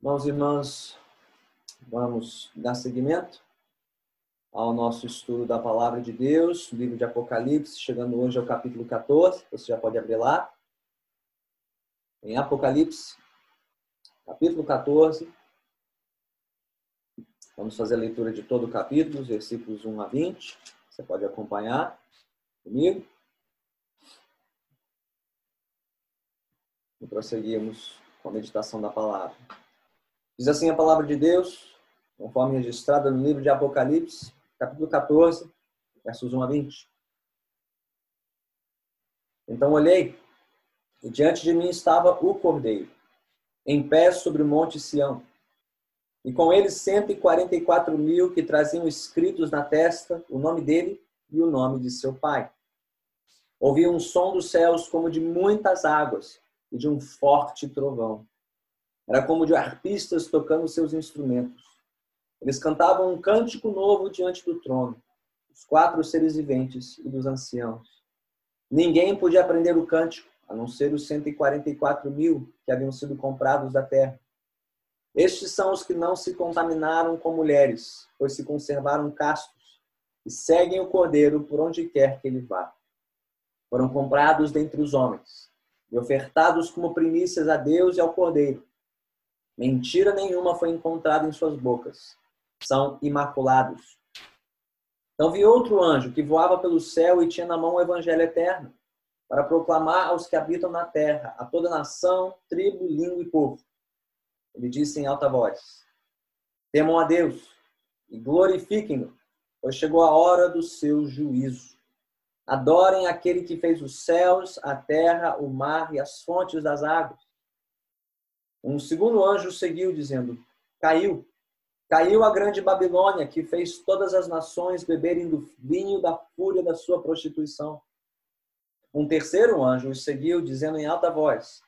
Irmãos e irmãs, vamos dar seguimento ao nosso estudo da Palavra de Deus, livro de Apocalipse, chegando hoje ao capítulo 14, você já pode abrir lá. Em Apocalipse, capítulo 14, vamos fazer a leitura de todo o capítulo, versículos 1 a 20, você pode acompanhar comigo. E prosseguimos com a meditação da palavra. Diz assim a palavra de Deus, conforme registrada no livro de Apocalipse, capítulo 14, versos 1 a 20. Então olhei, e diante de mim estava o Cordeiro, em pé sobre o monte Sião, e com ele 144 mil que traziam escritos na testa o nome dele e o nome de seu pai. Ouvi um som dos céus como de muitas águas e de um forte trovão. Era como de arpistas tocando seus instrumentos. Eles cantavam um cântico novo diante do trono, os quatro seres viventes e dos anciãos. Ninguém podia aprender o cântico, a não ser os 144 mil que haviam sido comprados da terra. Estes são os que não se contaminaram com mulheres, pois se conservaram castos e seguem o cordeiro por onde quer que ele vá. Foram comprados dentre os homens e ofertados como primícias a Deus e ao cordeiro Mentira nenhuma foi encontrada em suas bocas. São imaculados. Então vi outro anjo que voava pelo céu e tinha na mão o evangelho eterno, para proclamar aos que habitam na terra, a toda nação, tribo, língua e povo. Ele disse em alta voz: Temam a Deus e glorifiquem-no, pois chegou a hora do seu juízo. Adorem aquele que fez os céus, a terra, o mar e as fontes das águas. Um segundo anjo seguiu, dizendo: Caiu, caiu a grande Babilônia, que fez todas as nações beberem do vinho da fúria da sua prostituição. Um terceiro anjo seguiu, dizendo em alta voz: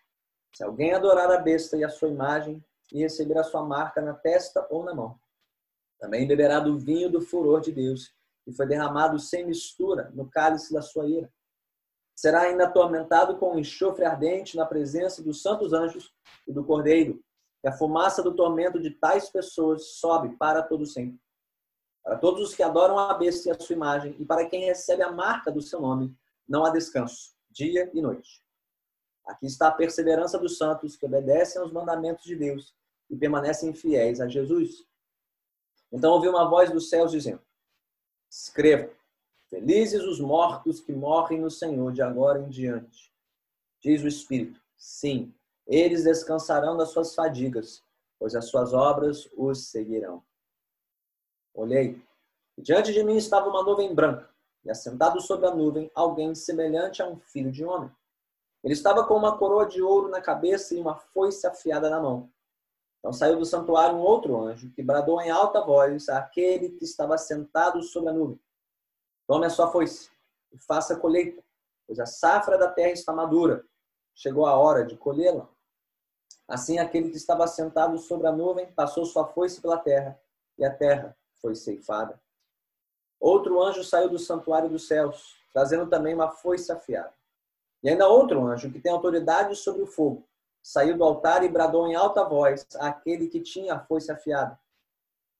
Se alguém adorar a besta e a sua imagem, e receber a sua marca na testa ou na mão, também beberá do vinho do furor de Deus, que foi derramado sem mistura no cálice da sua ira será ainda atormentado com enxofre ardente na presença dos santos anjos e do Cordeiro. E a fumaça do tormento de tais pessoas sobe para todo sempre. Para todos os que adoram a besta e a sua imagem, e para quem recebe a marca do seu nome, não há descanso, dia e noite. Aqui está a perseverança dos santos que obedecem aos mandamentos de Deus e permanecem fiéis a Jesus. Então ouvi uma voz dos céus dizendo: Escreva, Felizes os mortos que morrem no Senhor de agora em diante. Diz o Espírito: Sim, eles descansarão das suas fadigas, pois as suas obras os seguirão. Olhei, e diante de mim estava uma nuvem branca, e assentado sobre a nuvem, alguém semelhante a um filho de homem. Ele estava com uma coroa de ouro na cabeça e uma foice afiada na mão. Então saiu do santuário um outro anjo, que bradou em alta voz àquele que estava sentado sobre a nuvem Tome a sua foice e faça a colheita, pois a safra da terra está madura. Chegou a hora de colhê-la. Assim, aquele que estava sentado sobre a nuvem passou sua foice pela terra, e a terra foi ceifada. Outro anjo saiu do santuário dos céus, trazendo também uma foice afiada. E ainda outro anjo, que tem autoridade sobre o fogo, saiu do altar e bradou em alta voz àquele que tinha a foice afiada.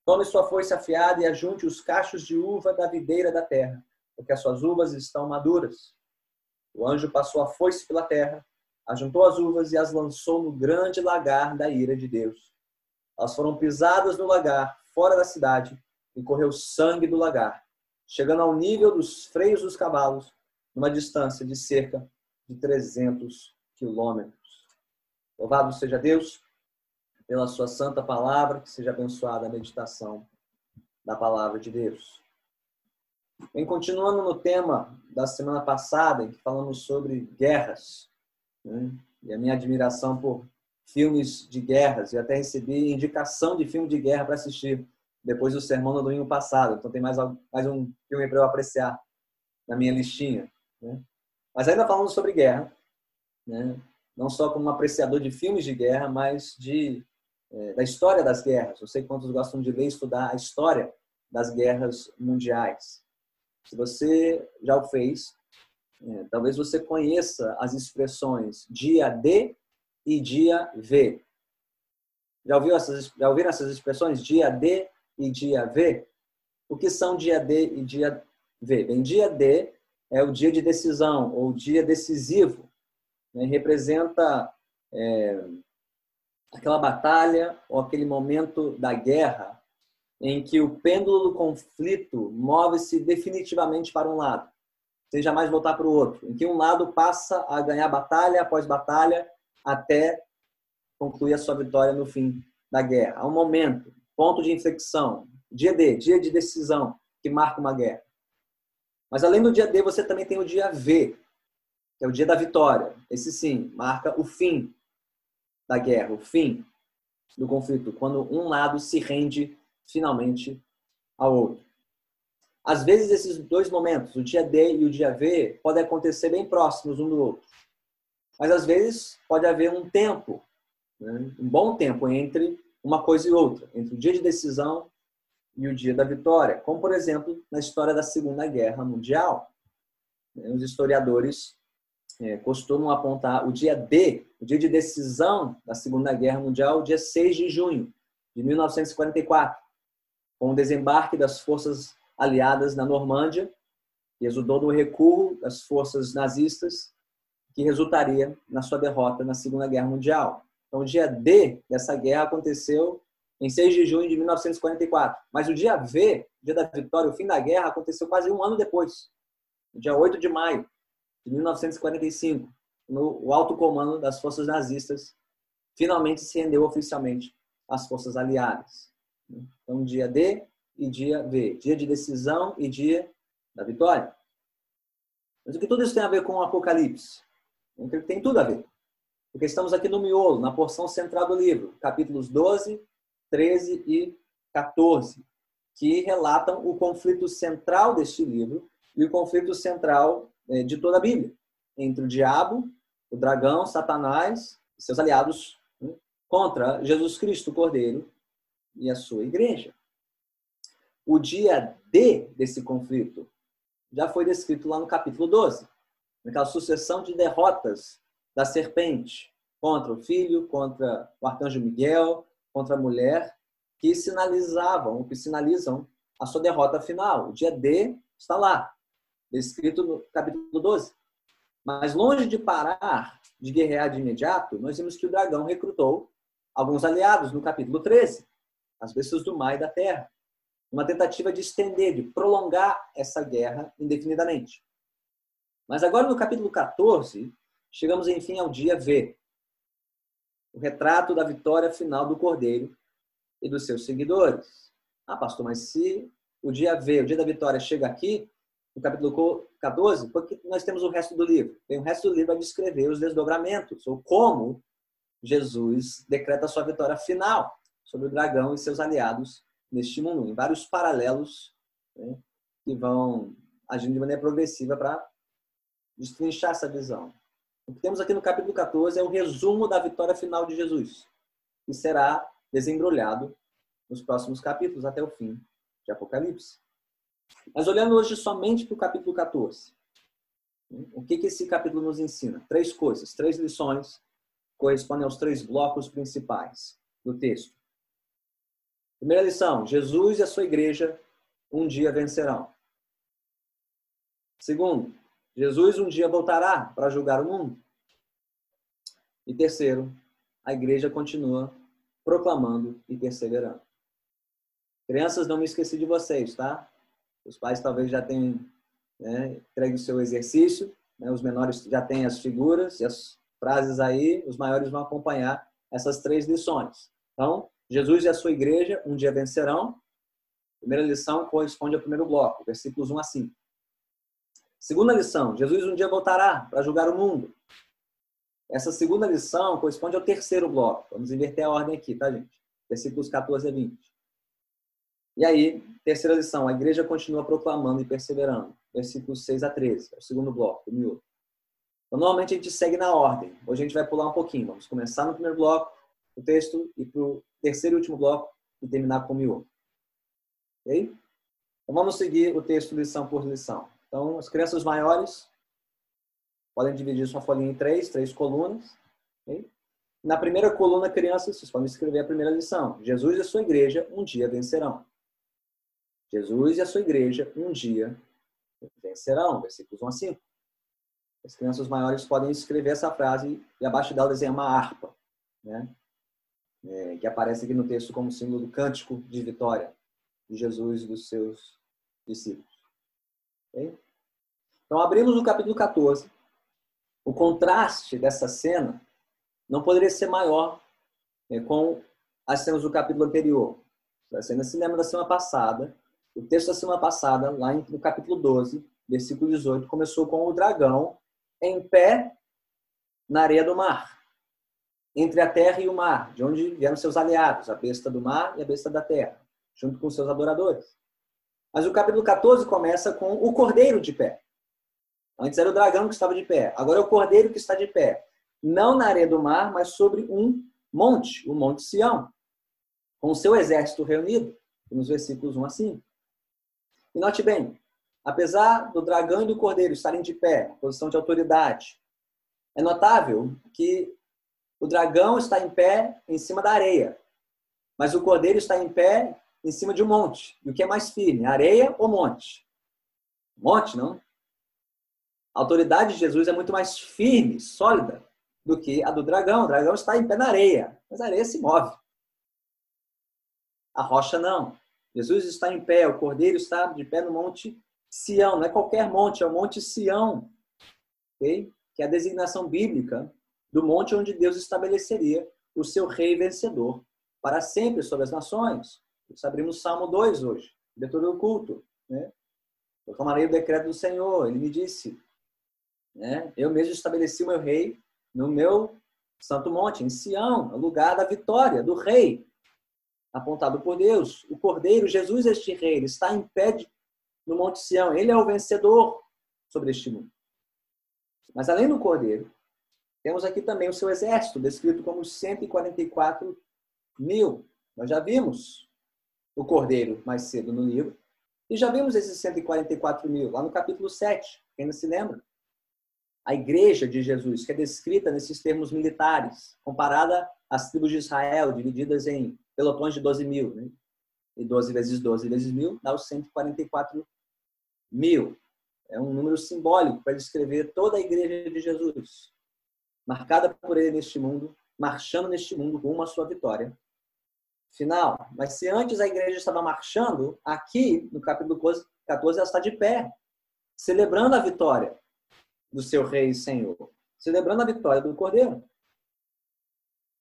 Tome sua foice afiada e ajunte os cachos de uva da videira da terra, porque as suas uvas estão maduras. O anjo passou a foice pela terra, ajuntou as uvas e as lançou no grande lagar da ira de Deus. Elas foram pisadas no lagar, fora da cidade, e correu sangue do lagar, chegando ao nível dos freios dos cavalos, numa distância de cerca de 300 quilômetros. Louvado seja Deus pela sua santa palavra, que seja abençoada a meditação da palavra de Deus. Em continuando no tema da semana passada, em que falamos sobre guerras, né? e a minha admiração por filmes de guerras, e até recebi indicação de filme de guerra para assistir depois do sermão do domingo passado, então tem mais, mais um filme para eu apreciar na minha listinha. Né? Mas ainda falando sobre guerra, né? não só como apreciador de filmes de guerra, mas de da história das guerras. Eu sei quantos gostam de ler e estudar a história das guerras mundiais. Se você já o fez, é, talvez você conheça as expressões dia D e dia V. Já, ouviu essas, já ouviram essas expressões? Dia D e dia V? O que são dia D e dia V? Bem, dia D é o dia de decisão ou dia decisivo. Né? Representa é, aquela batalha ou aquele momento da guerra em que o pêndulo do conflito move-se definitivamente para um lado, sem jamais voltar para o outro, em que um lado passa a ganhar batalha após batalha até concluir a sua vitória no fim da guerra. Há um momento, ponto de inflexão, dia D, dia de decisão, que marca uma guerra. Mas além do dia D, você também tem o dia V, que é o dia da vitória. Esse sim, marca o fim da guerra, o fim do conflito, quando um lado se rende finalmente ao outro. Às vezes, esses dois momentos, o dia D e o dia V, podem acontecer bem próximos um do outro. Mas às vezes pode haver um tempo, né? um bom tempo entre uma coisa e outra, entre o dia de decisão e o dia da vitória, como por exemplo na história da Segunda Guerra Mundial. Os historiadores é, costumam apontar o dia D, o dia de decisão da Segunda Guerra Mundial, dia 6 de junho de 1944, com o desembarque das forças aliadas na Normândia, que resultou no recuo das forças nazistas, que resultaria na sua derrota na Segunda Guerra Mundial. Então, o dia D dessa guerra aconteceu em 6 de junho de 1944. Mas o dia V, o dia da vitória, o fim da guerra, aconteceu quase um ano depois, no dia 8 de maio de 1945, no o alto comando das forças nazistas finalmente se rendeu oficialmente às forças aliadas. Então, dia D e dia V, dia de decisão e dia da vitória. Mas o que tudo isso tem a ver com o Apocalipse? Tem tudo a ver. Porque estamos aqui no miolo, na porção central do livro, capítulos 12 13 e 14, que relatam o conflito central deste livro e o conflito central de toda a Bíblia, entre o diabo, o dragão, Satanás e seus aliados né, contra Jesus Cristo, o Cordeiro, e a sua igreja. O dia D desse conflito já foi descrito lá no capítulo 12, naquela sucessão de derrotas da serpente contra o filho, contra o arcanjo Miguel, contra a mulher que sinalizavam, que sinalizam a sua derrota final. O dia D está lá, descrito no capítulo 12. Mas longe de parar de guerrear de imediato, nós vimos que o dragão recrutou alguns aliados no capítulo 13, as bestas do mar e da terra, uma tentativa de estender, de prolongar essa guerra indefinidamente. Mas agora no capítulo 14, chegamos enfim ao dia V, o retrato da vitória final do Cordeiro e dos seus seguidores. Ah, pastor, mas se o dia V, o dia da vitória, chega aqui, no capítulo 14, porque nós temos o resto do livro. Tem o resto do livro a descrever os desdobramentos, ou como Jesus decreta a sua vitória final sobre o dragão e seus aliados neste mundo, em vários paralelos né, que vão agindo de maneira progressiva para destrinchar essa visão. O que temos aqui no capítulo 14 é o resumo da vitória final de Jesus, que será desembrulhado nos próximos capítulos até o fim de Apocalipse. Mas olhando hoje somente para o capítulo 14, o que, que esse capítulo nos ensina? Três coisas, três lições correspondem aos três blocos principais do texto. Primeira lição: Jesus e a sua igreja um dia vencerão. Segundo, Jesus um dia voltará para julgar o mundo. E terceiro, a igreja continua proclamando e perseverando. Crianças, não me esqueci de vocês, tá? Os pais talvez já tenham né, entregue o seu exercício, né? os menores já têm as figuras e as frases aí, os maiores vão acompanhar essas três lições. Então, Jesus e a sua igreja um dia vencerão. Primeira lição corresponde ao primeiro bloco, versículos 1 a 5. Segunda lição: Jesus um dia voltará para julgar o mundo. Essa segunda lição corresponde ao terceiro bloco. Vamos inverter a ordem aqui, tá, gente? Versículos 14 a 20. E aí, terceira lição: a igreja continua proclamando e perseverando. Versículos 6 a 13, é o segundo bloco, do miúdo. Então, normalmente a gente segue na ordem. Hoje a gente vai pular um pouquinho. Vamos começar no primeiro bloco, o texto, e para o terceiro e último bloco, e terminar com o miúdo. Ok? Então vamos seguir o texto lição por lição. Então, as crianças maiores podem dividir sua folhinha em três, três colunas. Okay? Na primeira coluna, crianças, vocês podem escrever a primeira lição. Jesus e sua igreja um dia vencerão. Jesus e a sua igreja um dia vencerão. Versículos 1 a 5. As crianças maiores podem escrever essa frase e abaixo dela desenhar uma harpa, né? É, que aparece aqui no texto como símbolo do cântico de vitória de Jesus e dos seus discípulos. Okay? Então, abrimos o capítulo 14. O contraste dessa cena não poderia ser maior é, com as cenas do capítulo anterior. A cena se lembra da semana passada. O texto da semana passada, lá no capítulo 12, versículo 18, começou com o dragão em pé na areia do mar, entre a terra e o mar, de onde vieram seus aliados, a besta do mar e a besta da terra, junto com seus adoradores. Mas o capítulo 14 começa com o cordeiro de pé. Antes era o dragão que estava de pé, agora é o cordeiro que está de pé. Não na areia do mar, mas sobre um monte, o Monte Sião, com seu exército reunido, nos versículos 1 a 5. E note bem, apesar do dragão e do cordeiro estarem de pé, posição de autoridade, é notável que o dragão está em pé em cima da areia, mas o cordeiro está em pé em cima de um monte. E o que é mais firme, areia ou monte? Monte, não? A autoridade de Jesus é muito mais firme, sólida, do que a do dragão. O dragão está em pé na areia, mas a areia se move. A rocha não. Jesus está em pé, o cordeiro está de pé no monte Sião, não é qualquer monte, é o Monte Sião, okay? que é a designação bíblica do monte onde Deus estabeleceria o seu rei vencedor para sempre sobre as nações. Nós abrimos Salmo 2 hoje, leitura do culto. Né? Proclamarei o decreto do Senhor, ele me disse. Né? Eu mesmo estabeleci o meu rei no meu santo monte, em Sião, lugar da vitória do rei, apontado por Deus. O cordeiro, Jesus, este rei, ele está em pé no Monte Sião. Ele é o vencedor sobre este mundo. Mas além do cordeiro, temos aqui também o seu exército, descrito como 144 mil. Nós já vimos o cordeiro mais cedo no livro. E já vimos esses 144 mil lá no capítulo 7. Quem ainda se lembra? A igreja de Jesus, que é descrita nesses termos militares, comparada às tribos de Israel, divididas em pelotões de 12 mil. Né? E 12 vezes 12 vezes mil dá os 144 mil. É um número simbólico para descrever toda a igreja de Jesus, marcada por ele neste mundo, marchando neste mundo rumo à sua vitória final. Mas se antes a igreja estava marchando, aqui no capítulo 14 ela está de pé, celebrando a vitória do seu rei e senhor, celebrando a vitória do cordeiro.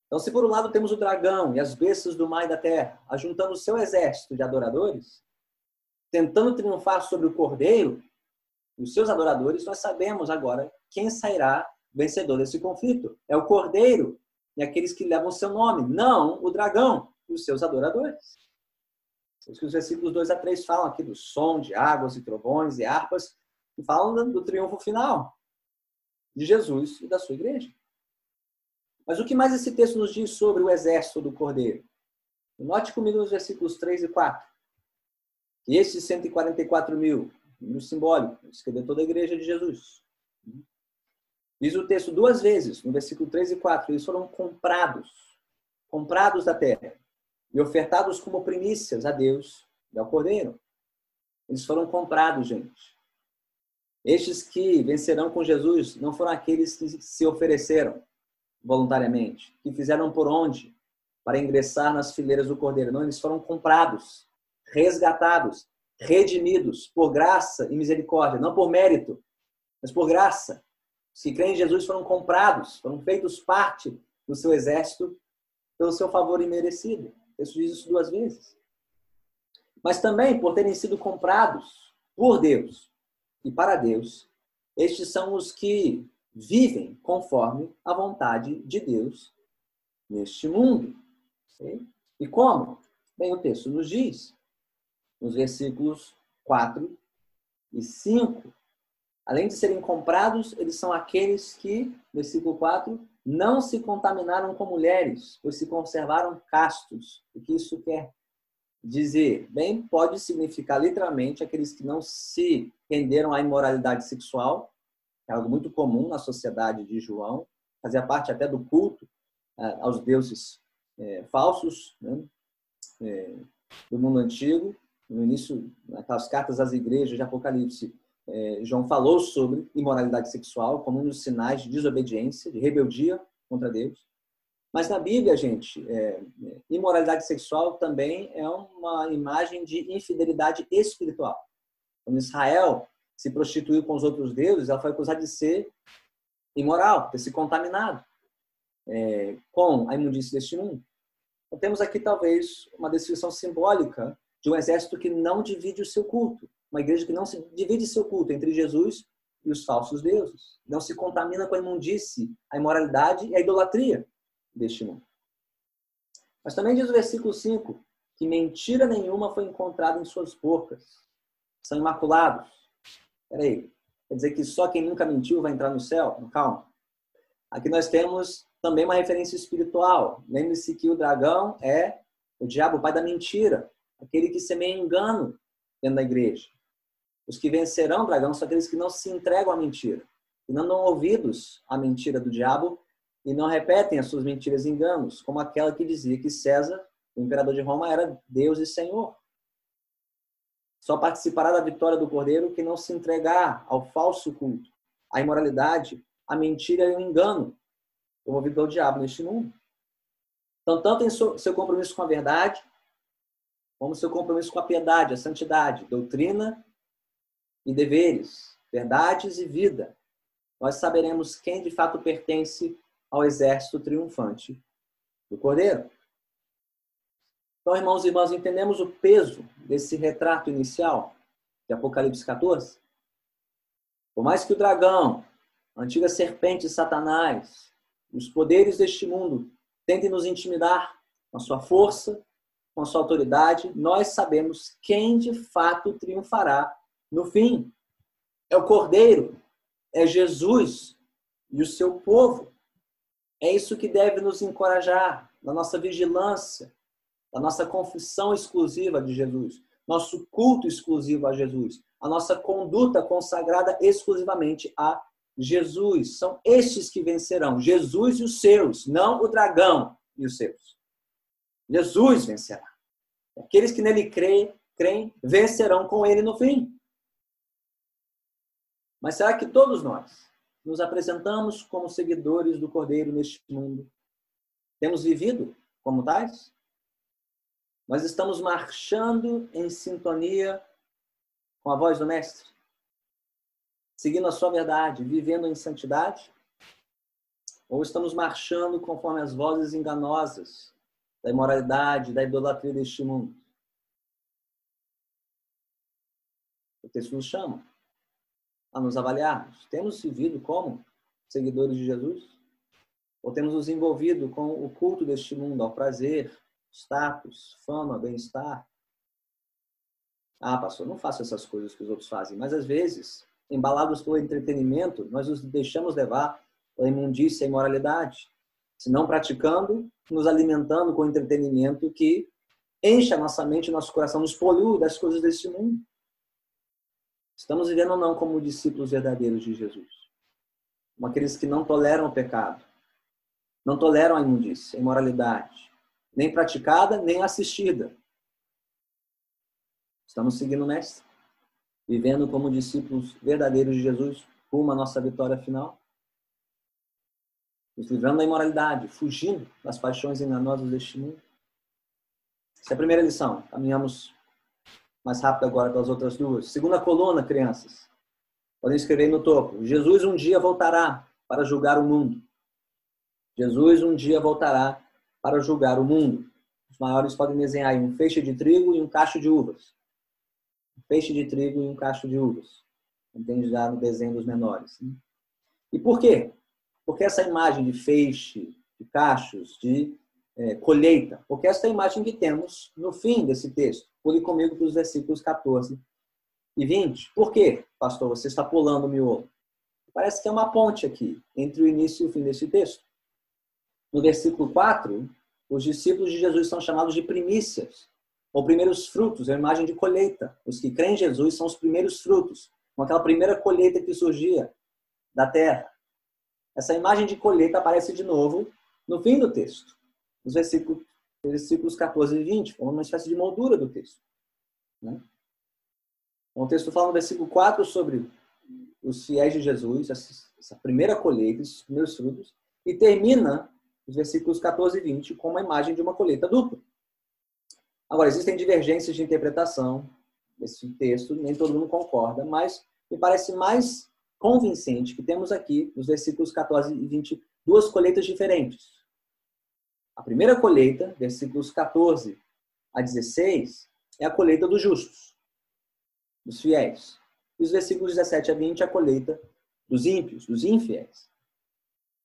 Então, se por um lado temos o dragão e as bestas do mar e da terra, ajuntando o seu exército de adoradores, tentando triunfar sobre o cordeiro os seus adoradores, nós sabemos agora quem sairá vencedor desse conflito. É o cordeiro e aqueles que levam o seu nome, não o dragão e os seus adoradores. Isso que os versículos 2 a 3 falam aqui do som de águas e trovões e harpas, e falam do triunfo final de Jesus e da sua igreja. Mas o que mais esse texto nos diz sobre o exército do Cordeiro? Note comigo nos versículos 3 e 4. E esses 144 mil, número simbólico, escreveu toda a igreja de Jesus. Diz o texto duas vezes, no versículo 3 e 4, eles foram comprados, comprados da terra, e ofertados como primícias a Deus e ao Cordeiro. Eles foram comprados, gente. Estes que vencerão com Jesus não foram aqueles que se ofereceram, voluntariamente, que fizeram por onde para ingressar nas fileiras do Cordeiro. Não, eles foram comprados, resgatados, redimidos por graça e misericórdia, não por mérito, mas por graça. Os que creem em Jesus foram comprados, foram feitos parte do seu exército pelo seu favor imerecido. Isso diz isso duas vezes. Mas também por terem sido comprados por Deus e para Deus, estes são os que vivem conforme a vontade de Deus neste mundo. E como? Bem, o texto nos diz, nos versículos 4 e 5, além de serem comprados, eles são aqueles que, versículo 4, não se contaminaram com mulheres, pois se conservaram castos. O que isso quer dizer? Bem, pode significar literalmente aqueles que não se renderam à imoralidade sexual, é algo muito comum na sociedade de João, fazia parte até do culto aos deuses é, falsos né? é, do mundo antigo. No início, naquelas cartas às igrejas de Apocalipse, é, João falou sobre imoralidade sexual como um dos sinais de desobediência, de rebeldia contra Deus. Mas na Bíblia, gente, é, imoralidade sexual também é uma imagem de infidelidade espiritual. Quando Israel se prostituiu com os outros deuses, ela foi acusada de ser imoral, ter se contaminado é, com a imundície deste mundo. Então, temos aqui talvez uma descrição simbólica de um exército que não divide o seu culto, uma igreja que não se divide seu culto entre Jesus e os falsos deuses, não se contamina com a imundície, a imoralidade e a idolatria deste mundo. Mas também diz o versículo 5 que mentira nenhuma foi encontrada em suas bocas. São imaculados. Peraí, quer dizer que só quem nunca mentiu vai entrar no céu? Calma. Aqui nós temos também uma referência espiritual. Lembre-se que o dragão é o diabo, o pai da mentira, aquele que semeia engano dentro da igreja. Os que vencerão o dragão são aqueles que não se entregam à mentira, que não dão ouvidos à mentira do diabo e não repetem as suas mentiras e enganos, como aquela que dizia que César, o imperador de Roma, era Deus e Senhor. Só participará da vitória do Cordeiro quem não se entregar ao falso culto, à imoralidade, à mentira e ao engano, promovido pelo diabo neste mundo. Então, tanto em seu compromisso com a verdade, como seu compromisso com a piedade, a santidade, doutrina e deveres, verdades e vida, nós saberemos quem de fato pertence ao exército triunfante do Cordeiro. Então, irmãos e irmãs, entendemos o peso desse retrato inicial de Apocalipse 14? Por mais que o dragão, a antiga serpente Satanás, os poderes deste mundo tentem nos intimidar com a sua força, com a sua autoridade, nós sabemos quem de fato triunfará no fim. É o Cordeiro, é Jesus e o seu povo. É isso que deve nos encorajar na nossa vigilância, na nossa confissão exclusiva de Jesus, nosso culto exclusivo a Jesus, a nossa conduta consagrada exclusivamente a Jesus. São estes que vencerão, Jesus e os seus, não o dragão e os seus. Jesus vencerá. Aqueles que nele creem, creem vencerão com ele no fim. Mas será que todos nós nos apresentamos como seguidores do Cordeiro neste mundo? Temos vivido como tais? Nós estamos marchando em sintonia com a voz do Mestre? Seguindo a sua verdade, vivendo em santidade? Ou estamos marchando conforme as vozes enganosas da imoralidade, da idolatria deste mundo? O texto nos chama a nos avaliarmos. Temos vivido como seguidores de Jesus? Ou temos nos envolvido com o culto deste mundo, ao prazer, status, fama, bem-estar? Ah, pastor, não faço essas coisas que os outros fazem. Mas às vezes, embalados pelo entretenimento, nós nos deixamos levar pela imundícia e imoralidade. Se não praticando, nos alimentando com entretenimento que enche a nossa mente nosso coração, nos polui das coisas deste mundo. Estamos vivendo ou não como discípulos verdadeiros de Jesus? Como aqueles que não toleram o pecado, não toleram a imundícia, a imoralidade, nem praticada, nem assistida. Estamos seguindo o Mestre, vivendo como discípulos verdadeiros de Jesus, rumo à nossa vitória final. Nos livrando da imoralidade, fugindo das paixões enganosas deste mundo. Essa é a primeira lição. Caminhamos mais rápido agora pelas outras duas. Segunda coluna, crianças. Podem escrever no topo. Jesus um dia voltará para julgar o mundo. Jesus um dia voltará para julgar o mundo. Os maiores podem desenhar um feixe de trigo e um cacho de uvas. Um feixe de trigo e um cacho de uvas. Entende já no desenho dos menores. Né? E por quê? Porque essa imagem de feixe, de cachos, de é, colheita, porque essa é a imagem que temos no fim desse texto. Pule comigo para os versículos 14 e 20. Por quê, pastor? Você está pulando o miolo. Parece que é uma ponte aqui entre o início e o fim desse texto. No versículo 4, os discípulos de Jesus são chamados de primícias, ou primeiros frutos, é a imagem de colheita. Os que creem em Jesus são os primeiros frutos, com aquela primeira colheita que surgia da terra. Essa imagem de colheita aparece de novo no fim do texto, nos versículos, versículos 14 e 20, como uma espécie de moldura do texto. Né? O texto fala no versículo 4 sobre os fiéis de Jesus, essa primeira colheita, esses primeiros frutos, e termina os versículos 14 e 20 com uma imagem de uma colheita dupla. Agora, existem divergências de interpretação desse texto, nem todo mundo concorda, mas me parece mais convincente que temos aqui, nos versículos 14 e 20, duas colheitas diferentes. A primeira colheita, versículos 14 a 16, é a colheita dos justos, dos fiéis. E os versículos 17 a 20, a colheita dos ímpios, dos infiéis.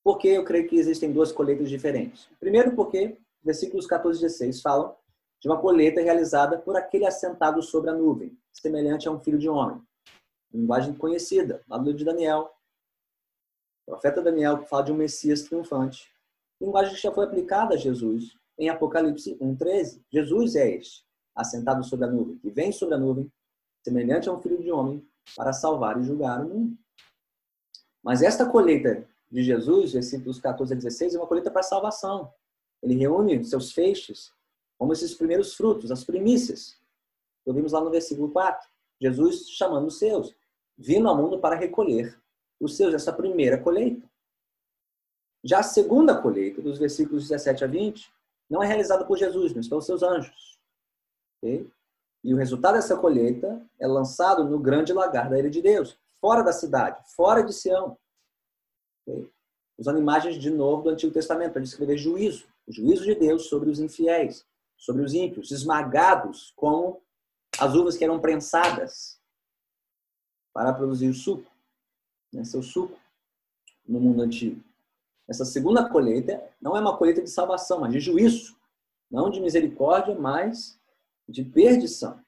Por que eu creio que existem duas colheitas diferentes? Primeiro, porque versículos 14 e 16 falam de uma colheita realizada por aquele assentado sobre a nuvem, semelhante a um filho de homem. Linguagem conhecida, lá do livro de Daniel. O profeta Daniel fala de um Messias triunfante. Linguagem que já foi aplicada a Jesus em Apocalipse 1,13. Jesus é este, assentado sobre a nuvem, que vem sobre a nuvem, semelhante a um filho de homem, para salvar e julgar o mundo. Mas esta colheita de Jesus, versículos 14 a 16, é uma colheita para salvação. Ele reúne seus feixes como esses primeiros frutos, as primícias. Ouvimos lá no versículo 4. Jesus chamando os seus, vindo ao mundo para recolher os seus, essa primeira colheita. Já a segunda colheita, dos versículos 17 a 20, não é realizada por Jesus, mas pelos seus anjos. Okay? E o resultado dessa colheita é lançado no grande lagar da ilha de Deus, fora da cidade, fora de Sião. Usando imagens de novo do Antigo Testamento para descrever juízo, o juízo de Deus sobre os infiéis, sobre os ímpios, esmagados como as uvas que eram prensadas para produzir o suco, né, seu suco no mundo antigo. Essa segunda colheita não é uma colheita de salvação, mas de juízo, não de misericórdia, mas de perdição,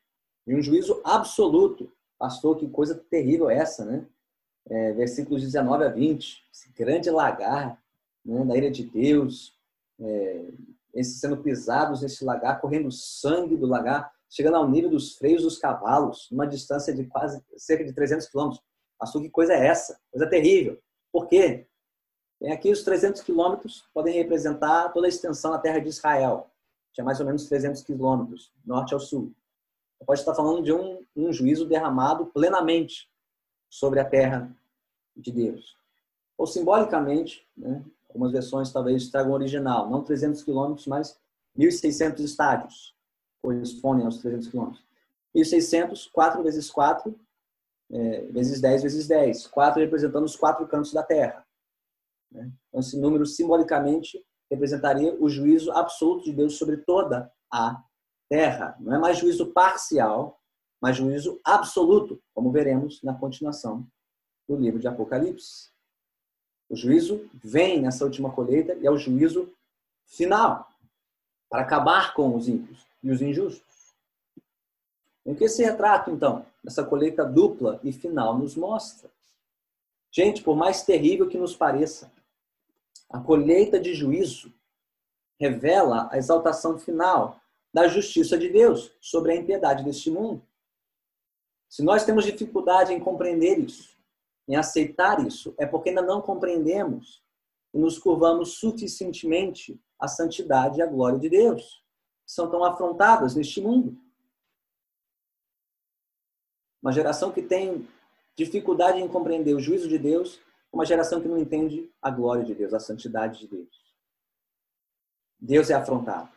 de um juízo absoluto. Pastor, que coisa terrível essa, né? É, versículos 19 a 20, esse grande lagar né, da ira de Deus, é, esses sendo pisados nesse lagar, correndo sangue do lagar, chegando ao nível dos freios dos cavalos, numa distância de quase cerca de 300 quilômetros. Pastor, que coisa é essa? Coisa terrível. Por quê? Tem aqui os 300 quilômetros podem representar toda a extensão da terra de Israel tinha mais ou menos 300 quilômetros, norte ao sul. Pode estar falando de um, um juízo derramado plenamente sobre a terra de Deus. Ou simbolicamente, né, algumas versões talvez tragam original, não 300 quilômetros, mas 1.600 estádios correspondem aos 300 quilômetros. 1.600, 4 vezes 4, é, vezes 10 vezes 10. 4 representando os quatro cantos da terra. Né? Então, esse número simbolicamente representaria o juízo absoluto de Deus sobre toda a terra. Não é mais juízo parcial, mas juízo absoluto, como veremos na continuação do livro de Apocalipse. O juízo vem nessa última colheita e é o juízo final para acabar com os ímpios e os injustos. O que esse retrato, então, essa colheita dupla e final nos mostra? Gente, por mais terrível que nos pareça, a colheita de juízo revela a exaltação final da justiça de Deus sobre a impiedade deste mundo. Se nós temos dificuldade em compreender isso, em aceitar isso, é porque ainda não compreendemos e nos curvamos suficientemente à santidade e à glória de Deus, que são tão afrontadas neste mundo. Uma geração que tem dificuldade em compreender o juízo de Deus uma geração que não entende a glória de Deus, a santidade de Deus. Deus é afrontado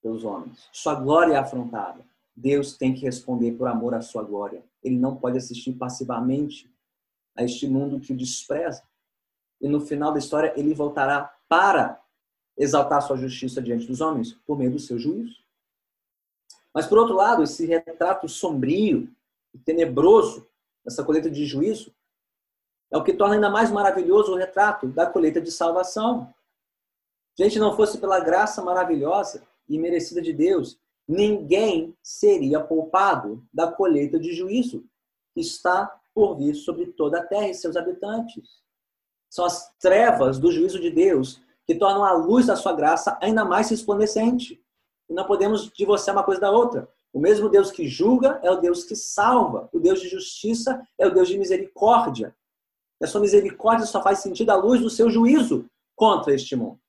pelos homens. Sua glória é afrontada. Deus tem que responder por amor à sua glória. Ele não pode assistir passivamente a este mundo que o despreza. E no final da história, ele voltará para exaltar sua justiça diante dos homens por meio do seu juízo. Mas, por outro lado, esse retrato sombrio e tenebroso dessa colheita de juízo é o que torna ainda mais maravilhoso o retrato da colheita de salvação. Gente, não fosse pela graça maravilhosa e merecida de Deus, ninguém seria poupado da colheita de juízo que está por vir sobre toda a terra e seus habitantes. São as trevas do juízo de Deus que tornam a luz da sua graça ainda mais resplandecente. E não podemos divorciar uma coisa da outra. O mesmo Deus que julga é o Deus que salva. O Deus de justiça é o Deus de misericórdia. E a sua misericórdia só faz sentido à luz do seu juízo contra este mundo.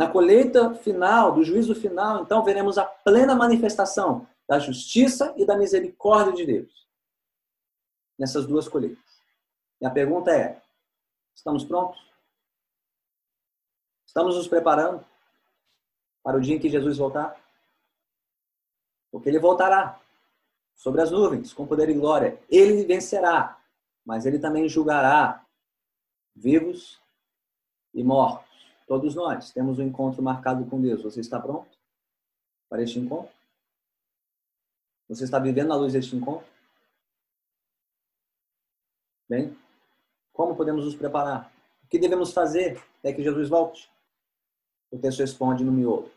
Na colheita final, do juízo final, então veremos a plena manifestação da justiça e da misericórdia de Deus nessas duas colheitas. E a pergunta é: estamos prontos? Estamos nos preparando para o dia em que Jesus voltar? Porque ele voltará sobre as nuvens, com poder e glória. Ele vencerá, mas ele também julgará vivos e mortos. Todos nós temos um encontro marcado com Deus. Você está pronto para este encontro? Você está vivendo a luz deste encontro? Bem, como podemos nos preparar? O que devemos fazer até que Jesus volte? O texto responde no miolo.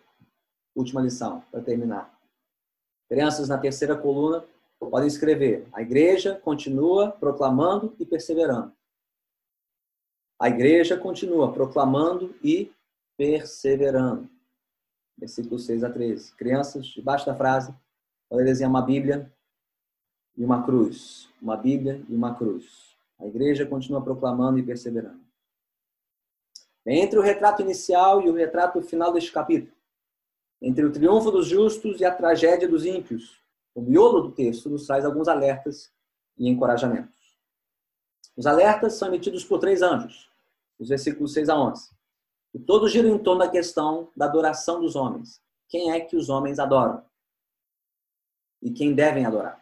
Última lição, para terminar. Crianças na terceira coluna podem escrever: A igreja continua proclamando e perseverando. A igreja continua proclamando e perseverando. Versículo 6 a 13. Crianças, debaixo da frase, podem desenhar uma Bíblia e uma cruz. Uma Bíblia e uma cruz. A igreja continua proclamando e perseverando. Entre o retrato inicial e o retrato final deste capítulo, entre o triunfo dos justos e a tragédia dos ímpios, o miolo do texto nos traz alguns alertas e encorajamentos. Os alertas são emitidos por três anjos, os versículos 6 a 11. E todos giram em torno da questão da adoração dos homens. Quem é que os homens adoram? E quem devem adorar?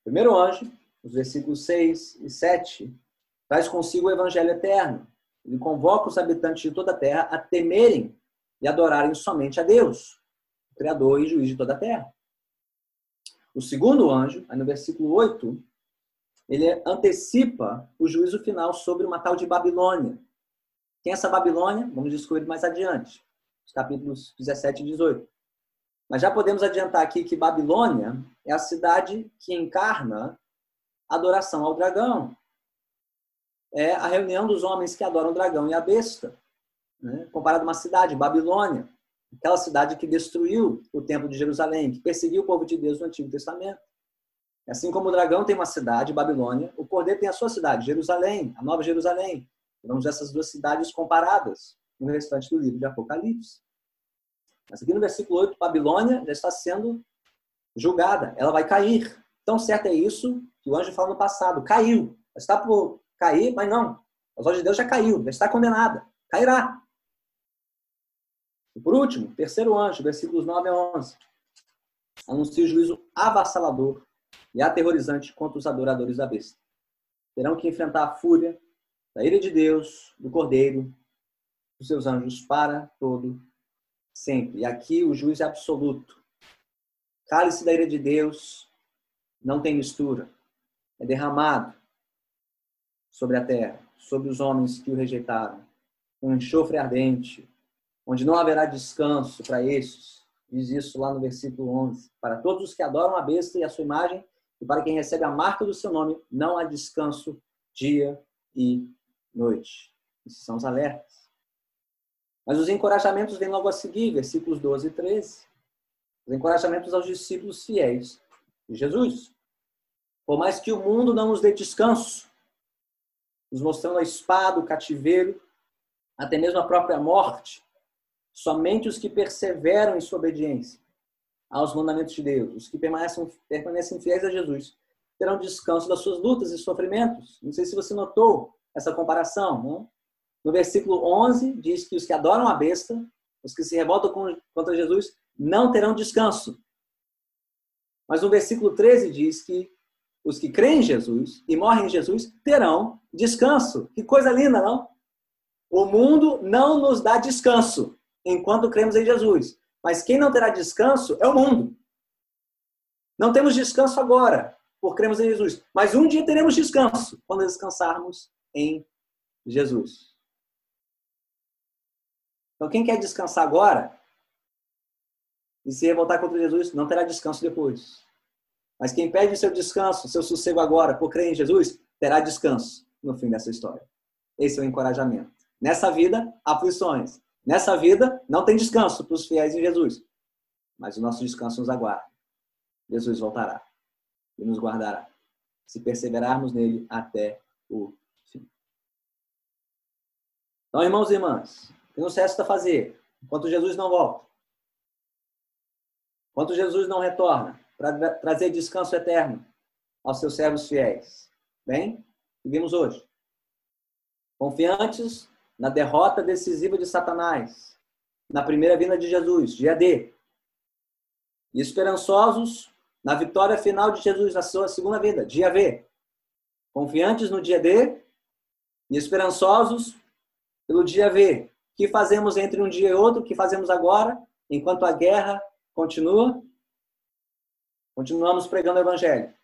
O primeiro anjo, os versículos 6 e 7, traz consigo o evangelho eterno. Ele convoca os habitantes de toda a terra a temerem e adorarem somente a Deus, o Criador e juiz de toda a terra. O segundo anjo, aí no versículo 8, ele antecipa o juízo final sobre uma tal de Babilônia. Quem é essa Babilônia? Vamos descobrir mais adiante, os capítulos 17 e 18. Mas já podemos adiantar aqui que Babilônia é a cidade que encarna a adoração ao dragão. É a reunião dos homens que adoram o dragão e a besta. Né? Comparado a uma cidade, Babilônia, aquela cidade que destruiu o templo de Jerusalém, que perseguiu o povo de Deus no Antigo Testamento. Assim como o dragão tem uma cidade, Babilônia, o cordeiro tem a sua cidade, Jerusalém, a Nova Jerusalém. Vamos essas duas cidades comparadas no restante do livro de Apocalipse. Mas aqui no versículo 8, Babilônia já está sendo julgada, ela vai cair. Tão certo é isso que o anjo fala no passado, caiu. Está por cair, mas não. Os olhos de Deus já caiu, já está condenada. Cairá. E por último, terceiro anjo, versículos 9 a 11. Anuncia o juízo avassalador e aterrorizante contra os adoradores da besta. Terão que enfrentar a fúria da ira de Deus, do Cordeiro, dos seus anjos para todo sempre. E aqui o juízo é absoluto. Cálice da ira de Deus não tem mistura. É derramado sobre a terra, sobre os homens que o rejeitaram. Um enxofre ardente, onde não haverá descanso para estes. Diz isso lá no versículo 11. Para todos os que adoram a besta e a sua imagem, e para quem recebe a marca do seu nome, não há descanso dia e noite. Esses são os alertas. Mas os encorajamentos vêm logo a seguir, versículos 12 e 13. Os encorajamentos aos discípulos fiéis de Jesus. Por mais que o mundo não nos dê descanso, nos mostrando a espada, o cativeiro, até mesmo a própria morte, somente os que perseveram em sua obediência aos mandamentos de Deus, os que permanecem, permanecem fiéis a Jesus, terão descanso das suas lutas e sofrimentos. Não sei se você notou essa comparação. Não? No versículo 11, diz que os que adoram a besta, os que se revoltam contra Jesus, não terão descanso. Mas no versículo 13 diz que os que creem em Jesus e morrem em Jesus terão descanso. Que coisa linda, não? O mundo não nos dá descanso enquanto cremos em Jesus. Mas quem não terá descanso é o mundo. Não temos descanso agora, por cremos em Jesus. Mas um dia teremos descanso, quando descansarmos em Jesus. Então, quem quer descansar agora e se revoltar contra Jesus, não terá descanso depois. Mas quem pede seu descanso, seu sossego agora, por crer em Jesus, terá descanso no fim dessa história. Esse é o encorajamento. Nessa vida, aflições. Nessa vida, não tem descanso para os fiéis em Jesus. Mas o nosso descanso nos aguarda. Jesus voltará e nos guardará. Se perseverarmos nele até o fim. Então, irmãos e irmãs, que nos resta fazer enquanto Jesus não volta? Enquanto Jesus não retorna para trazer descanso eterno aos seus servos fiéis? Bem, vivemos hoje. Confiantes na derrota decisiva de Satanás, na primeira vinda de Jesus, dia D. E esperançosos na vitória final de Jesus na sua segunda vinda, dia V. Confiantes no dia D e esperançosos pelo dia V. Que fazemos entre um dia e outro? Que fazemos agora, enquanto a guerra continua? Continuamos pregando o Evangelho.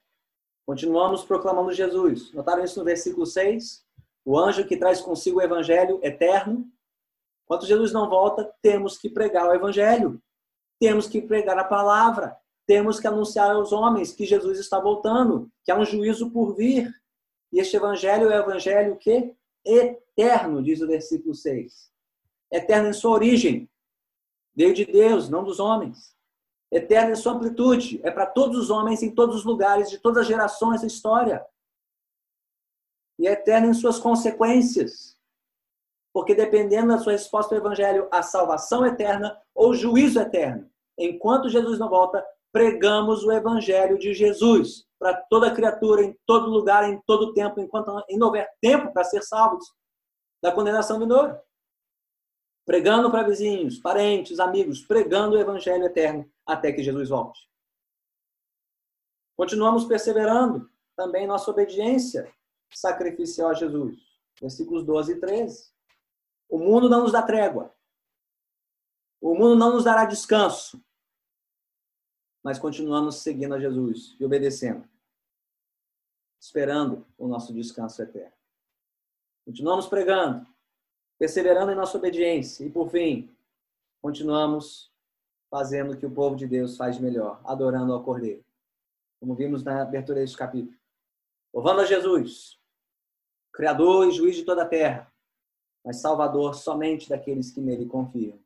Continuamos proclamando Jesus. Notaram isso no versículo 6? O anjo que traz consigo o evangelho eterno. Enquanto Jesus não volta, temos que pregar o evangelho. Temos que pregar a palavra. Temos que anunciar aos homens que Jesus está voltando, que há um juízo por vir. E este evangelho é o evangelho que eterno, diz o versículo 6. Eterno em sua origem. Veio de Deus, não dos homens. Eterno em sua amplitude. É para todos os homens, em todos os lugares, de todas as gerações da história e é eterno em suas consequências. Porque dependendo da sua resposta ao evangelho, a salvação eterna ou juízo eterno. Enquanto Jesus não volta, pregamos o evangelho de Jesus para toda criatura, em todo lugar, em todo tempo, enquanto não houver tempo para ser salvos da condenação vindoura. Pregando para vizinhos, parentes, amigos, pregando o evangelho eterno até que Jesus volte. Continuamos perseverando também nossa obediência sacrificial a Jesus. Versículos 12 e 13. O mundo não nos dá trégua. O mundo não nos dará descanso. Mas continuamos seguindo a Jesus e obedecendo. Esperando o nosso descanso eterno. Continuamos pregando, perseverando em nossa obediência. E por fim, continuamos fazendo o que o povo de Deus faz melhor, adorando ao Cordeiro. Como vimos na abertura deste capítulo. Louvando a Jesus, Criador e juiz de toda a terra, mas Salvador somente daqueles que nele confiam.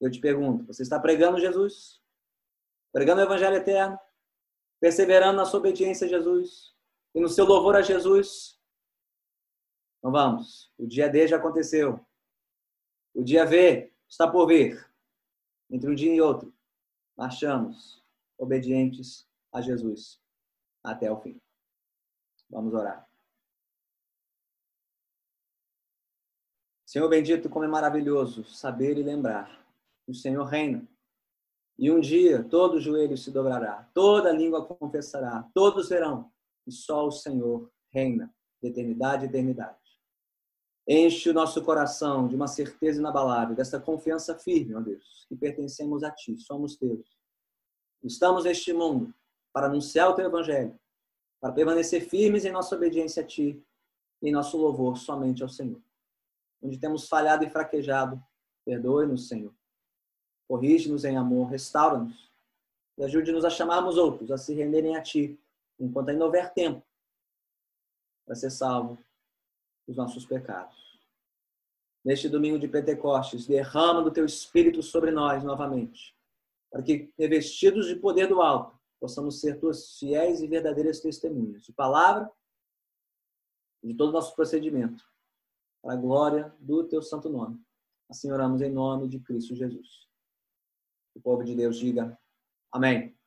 Eu te pergunto, você está pregando Jesus? Pregando o Evangelho eterno? Perseverando na sua obediência a Jesus? E no seu louvor a Jesus? Então vamos, o dia D já aconteceu. O dia V está por vir. Entre um dia e outro, marchamos obedientes a Jesus até o fim. Vamos orar. Senhor bendito, como é maravilhoso saber e lembrar o Senhor reina. E um dia todo joelho se dobrará, toda língua confessará, todos verão que só o Senhor reina de eternidade e eternidade. Enche o nosso coração de uma certeza inabalável, dessa confiança firme, ó Deus, que pertencemos a Ti, somos Teus. Estamos neste mundo para anunciar o Teu Evangelho, para permanecer firmes em nossa obediência a Ti e em nosso louvor somente ao Senhor. Onde temos falhado e fraquejado, perdoe-nos, Senhor. Corrige-nos em amor, restaura-nos e ajude-nos a chamarmos outros a se renderem a Ti, enquanto ainda houver tempo para ser salvo dos nossos pecados. Neste domingo de Pentecostes, derrama do Teu Espírito sobre nós novamente, para que, revestidos de poder do alto, possamos ser tuas fiéis e verdadeiras testemunhas de palavra e de todo o nosso procedimento, para a glória do teu santo nome. Assim oramos em nome de Cristo Jesus. O povo de Deus diga amém.